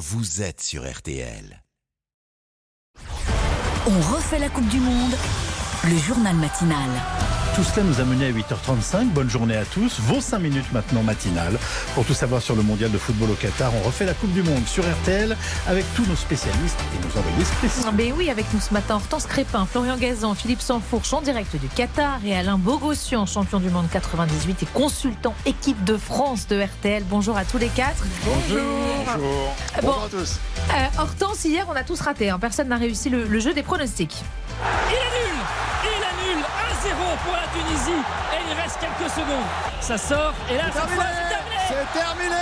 vous êtes sur RTL. On refait la Coupe du Monde, le journal matinal. Tout cela nous a mené à 8h35. Bonne journée à tous. Vos 5 minutes maintenant matinales. Pour tout savoir sur le mondial de football au Qatar, on refait la Coupe du Monde sur RTL avec tous nos spécialistes et nos envoyés spéciaux. Mais oui, avec nous ce matin, Hortense Crépin, Florian Gazan, Philippe Sanfourche en direct du Qatar et Alain Bogossian, champion du monde 98 et consultant équipe de France de RTL. Bonjour à tous les quatre. Bonjour. Bonjour. Bonjour à tous. Euh, Hortense, hier, on a tous raté. hein. Personne n'a réussi le, le jeu des pronostics. Il annule Il annule 1-0 pour la Tunisie et il reste quelques secondes. Ça sort et là, c'est terminé C'est terminé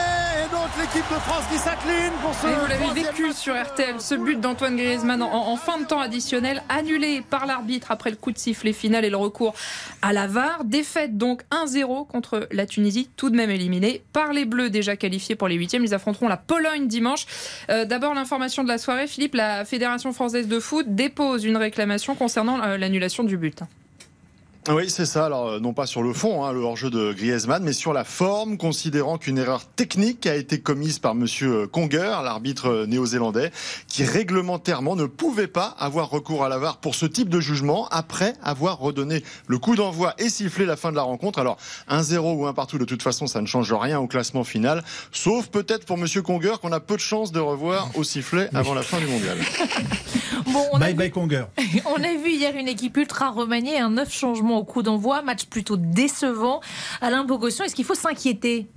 Et donc l'équipe de France qui s'incline pour ce Et vous l'avez vécu sur RTL, ce but d'Antoine Griezmann en, en fin de temps additionnel, annulé par l'arbitre après le coup de sifflet final et le recours à la VAR. Défaite donc 1-0 contre la Tunisie, tout de même éliminée par les Bleus déjà qualifiés pour les huitièmes. Ils affronteront la Pologne dimanche. Euh, D'abord l'information de la soirée, Philippe, la Fédération française de foot dépose une réclamation concernant euh, l'annulation du but. Oui, c'est ça. Alors, euh, non pas sur le fond, hein, le hors-jeu de Griezmann, mais sur la forme, considérant qu'une erreur technique a été commise par Monsieur Conger, l'arbitre euh, néo-zélandais, qui réglementairement ne pouvait pas avoir recours à la VAR pour ce type de jugement après avoir redonné le coup d'envoi et sifflé la fin de la rencontre. Alors, 1-0 ou 1 partout, de toute façon, ça ne change rien au classement final, sauf peut-être pour Monsieur Conger qu'on a peu de chances de revoir au sifflet avant la fin du mondial. Bon, on, a Bye vu, bye Conger. on a vu hier une équipe ultra remaniée, un neuf changements au coup d'envoi, match plutôt décevant. Alain Bogossian, est-ce qu'il faut s'inquiéter?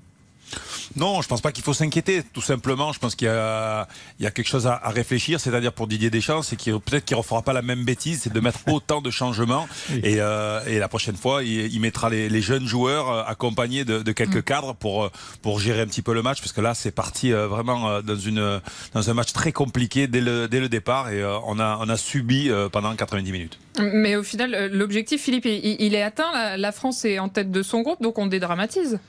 Non, je pense pas qu'il faut s'inquiéter. Tout simplement, je pense qu'il y a, il y a quelque chose à, à réfléchir. C'est-à-dire pour Didier Deschamps, c'est qu'il peut-être qu'il refera pas la même bêtise, c'est de mettre autant de changements. Et, euh, et la prochaine fois, il, il mettra les, les jeunes joueurs euh, accompagnés de, de quelques cadres pour euh, pour gérer un petit peu le match, parce que là, c'est parti euh, vraiment dans une dans un match très compliqué dès le dès le départ, et euh, on a on a subi euh, pendant 90 minutes. Mais au final, l'objectif, Philippe, il, il est atteint. La, la France est en tête de son groupe, donc on dédramatise.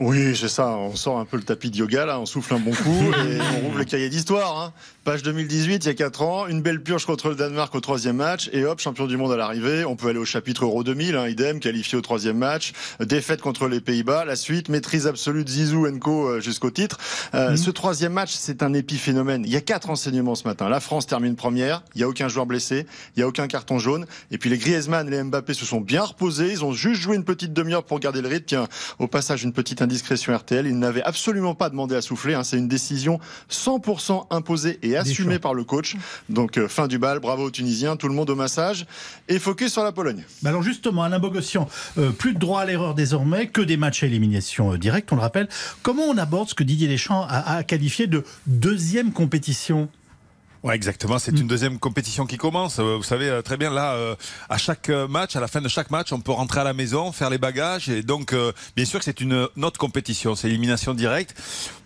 Oui, c'est ça. On sort un peu le tapis de yoga, là, on souffle un bon coup et on rouvre le cahier d'histoire. Hein. Page 2018, il y a 4 ans, une belle purge contre le Danemark au troisième match et hop, champion du monde à l'arrivée. On peut aller au chapitre Euro 2000, hein, idem, qualifié au troisième match. Défaite contre les Pays-Bas, la suite, maîtrise absolue de Zizou Enco euh, jusqu'au titre. Euh, Ce troisième match, c'est un épiphénomène. Il y a quatre enseignements ce matin. La France termine première, il y a aucun joueur blessé, il y a aucun carton jaune. Et puis les Griezmann et les Mbappé se sont bien reposés. Ils ont juste joué une petite demi-heure pour garder le rythme. Tiens, au passage, une petite indiscrétion RTL. Ils n'avaient absolument pas demandé à souffler. hein. C'est une décision 100% imposée et assumée Deschamps. par le coach. Donc euh, fin du bal, bravo aux Tunisiens, tout le monde au massage et focus sur la Pologne. Bah alors justement, Alain Bogossian, euh, plus de droit à l'erreur désormais, que des matchs à élimination euh, directe, on le rappelle. Comment on aborde ce que Didier Deschamps a, a qualifié de deuxième compétition? Ouais, exactement. C'est une deuxième compétition qui commence. Euh, Vous savez euh, très bien là, euh, à chaque match, à la fin de chaque match, on peut rentrer à la maison, faire les bagages, et donc euh, bien sûr que c'est une autre compétition, c'est élimination directe.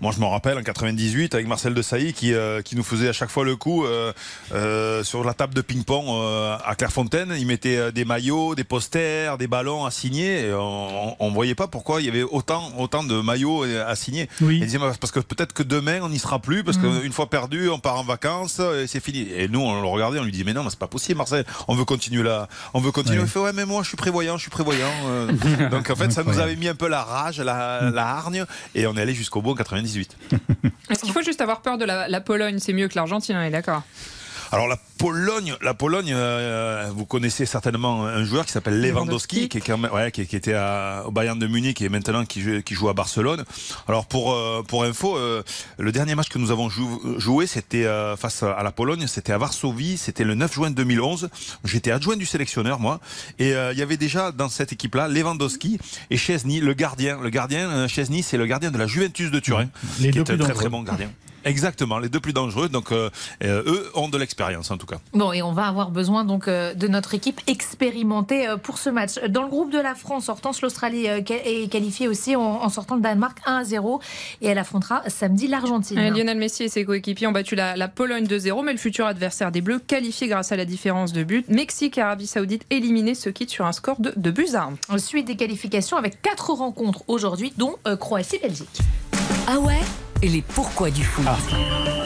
Moi, je m'en rappelle en 98 avec Marcel de Sailly qui euh, qui nous faisait à chaque fois le coup sur la table de ping-pong à Clairefontaine. Il mettait des maillots, des posters, des ballons à signer. Et on, voyait pas pourquoi il y avait autant autant de maillots à signer. Oui. Il disait parce que peut-être que demain on n'y sera plus parce qu'une fois perdu on part en vacances et c'est fini. Et nous on le regardait, on lui dit mais non, mais c'est pas possible Marcel, on veut continuer là, on veut continuer. Ouais. Il fait ouais mais moi je suis prévoyant, je suis prévoyant. Euh, Donc en fait ça nous avait mis un peu la rage, la, la hargne et on est allé jusqu'au bout en 98. Est-ce qu'il faut juste avoir peur de la, la Pologne? C'est mieux que l'Argentine, on est d'accord Alors la Pologne, la Pologne, euh, vous connaissez certainement un joueur qui s'appelle Lewandowski, qui, est quand même- ouais, qui, qui était à- au Bayern de Munich et maintenant qui joue, qui joue à Barcelone. Alors pour euh, pour info, euh, le dernier match que nous avons jou- joué, c'était euh, face à la Pologne, c'était à Varsovie, c'était le 9 juin 2011. J'étais adjoint du sélectionneur moi, et euh, il y avait déjà dans cette équipe-là Lewandowski et Chesney, le gardien. Le gardien, euh, Chesney, c'est le gardien de la Juventus de Turin, Les qui deux est un très très bon gardien. Exactement, les deux plus dangereux. Donc euh, euh, eux ont de l'expérience en tout cas. Bon, et on va avoir besoin donc euh, de notre équipe expérimentée pour ce match. Dans le groupe de la France, Hortense, l'Australie est qualifiée aussi en, sortant le Danemark 1 à 0 et elle affrontera samedi l'Argentine. Euh, Lionel Messi et ses coéquipiers ont battu la, la Pologne 2-0, mais le futur adversaire des Bleus, qualifié grâce à la différence de but, Mexique et Arabie Saoudite éliminés, se quittent sur un score de 2 buts à 1. Suite des qualifications avec quatre rencontres aujourd'hui, dont euh, Croatie-Belgique. Ah ouais? Les pourquoi du foot Et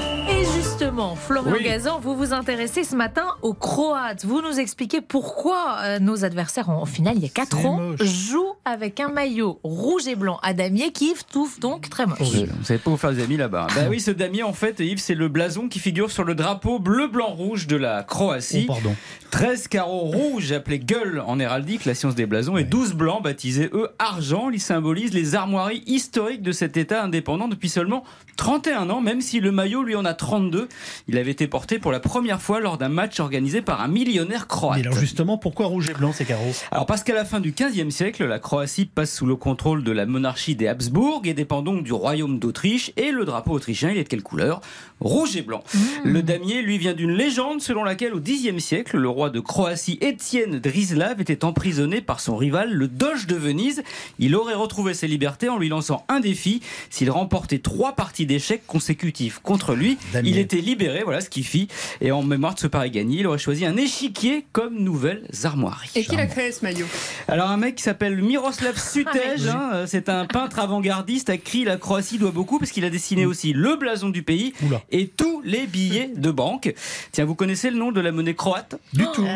justement, justement, Florian Oui. Gazan, vous vous intéressez ce matin aux Croates. Vous nous expliquez pourquoi euh, nos adversaires en finale, il y a 4 C'est ans, moche. jouent avec un maillot rouge et blanc à damier qui trouve donc très moche. Vous savez pas où faire des amis là-bas. Bah oui, ce damier, en fait, Yves, c'est le blason qui figure sur le drapeau bleu-blanc-rouge de la Oh, Croatie. pardon. 13 carreaux rouges appelés gueules en héraldique, la science des blasons, et 12 blancs baptisés eux argent. Ils symbolisent les armoiries historiques de cet État indépendant depuis seulement 31 ans, même si le maillot lui en a 32. Il avait été porté pour la première fois lors d'un match organisé par un millionnaire croate. Mais alors justement, pourquoi rouge et blanc ces carreaux Alors parce qu'à la fin du XVe siècle, la Croatie passe sous le contrôle de la monarchie des Habsbourg et dépend donc du royaume d'Autriche. Et le drapeau autrichien, il est de quelle couleur? Rouge et blanc. Le damier, lui, vient d'une légende selon laquelle au Xe siècle, le roi de Croatie Étienne Drislav était emprisonné par son rival, le Doge de Venise. Il aurait retrouvé ses libertés en lui lançant un défi. S'il remportait trois parties d'échecs consécutives contre lui, Damier. il était libéré, voilà ce qu'il fit. Et en mémoire de ce pari gagné, il aurait choisi un échiquier comme nouvelle armoirie. Et qui l'a créé ce maillot? Alors un mec qui s'appelle Miroslav Sutej, hein, euh, c'est un peintre avant-gardiste à qui la Croatie doit beaucoup parce qu'il a dessiné aussi le blason du pays Oula. et tous les billets de banque. Tiens, vous connaissez le nom de la monnaie croate? Du tout.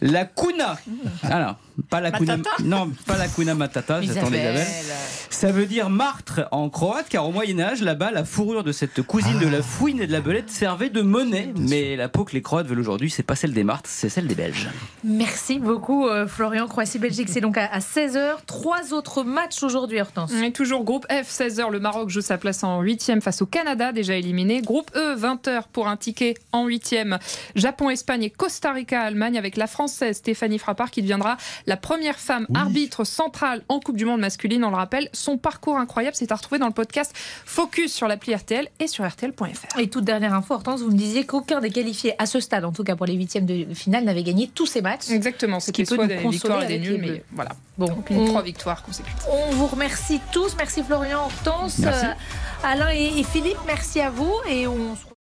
La kuna. Alors, pas la kuna, non, pas la kuna matata. Isabelle. Ça veut dire martre en croate, car au Moyen Âge, là-bas, la fourrure de cette cousine de la fouine et de la belette servait de monnaie. Mais la peau que les Croates veulent aujourd'hui, c'est pas celle des martres, c'est celle des Belges. Merci beaucoup, euh, Florian. Croatie-Belgique, c'est donc à, 16h. Trois autres matchs aujourd'hui, Hortense. Et toujours groupe F, 16h, le Maroc joue sa place en 8e face au Canada, déjà éliminé. Groupe E, 20h pour un ticket en 8e. Japon, Espagne et Costa Rica, Allemagne, avec la Française Stéphanie Frappard qui deviendra la première femme arbitre centrale en Coupe du Monde masculine. On le rappelle, son parcours incroyable, c'est à retrouver dans le podcast Focus sur l'appli RTL et sur RTL.fr. Et toute dernière info, Hortense, vous me disiez qu'aucun des qualifiés à ce stade, en tout cas pour les huitièmes de finale, n'avait gagné tous ses matchs. Exactement, Ce qui peut soit nous des consoler victoires et des nuls, les mais voilà. Bon, Donc on, trois victoires consécutives. on vous remercie tous. Merci Florian, Hortense, Merci. euh, Alain et, et Philippe. Merci à vous. Et on se retrouve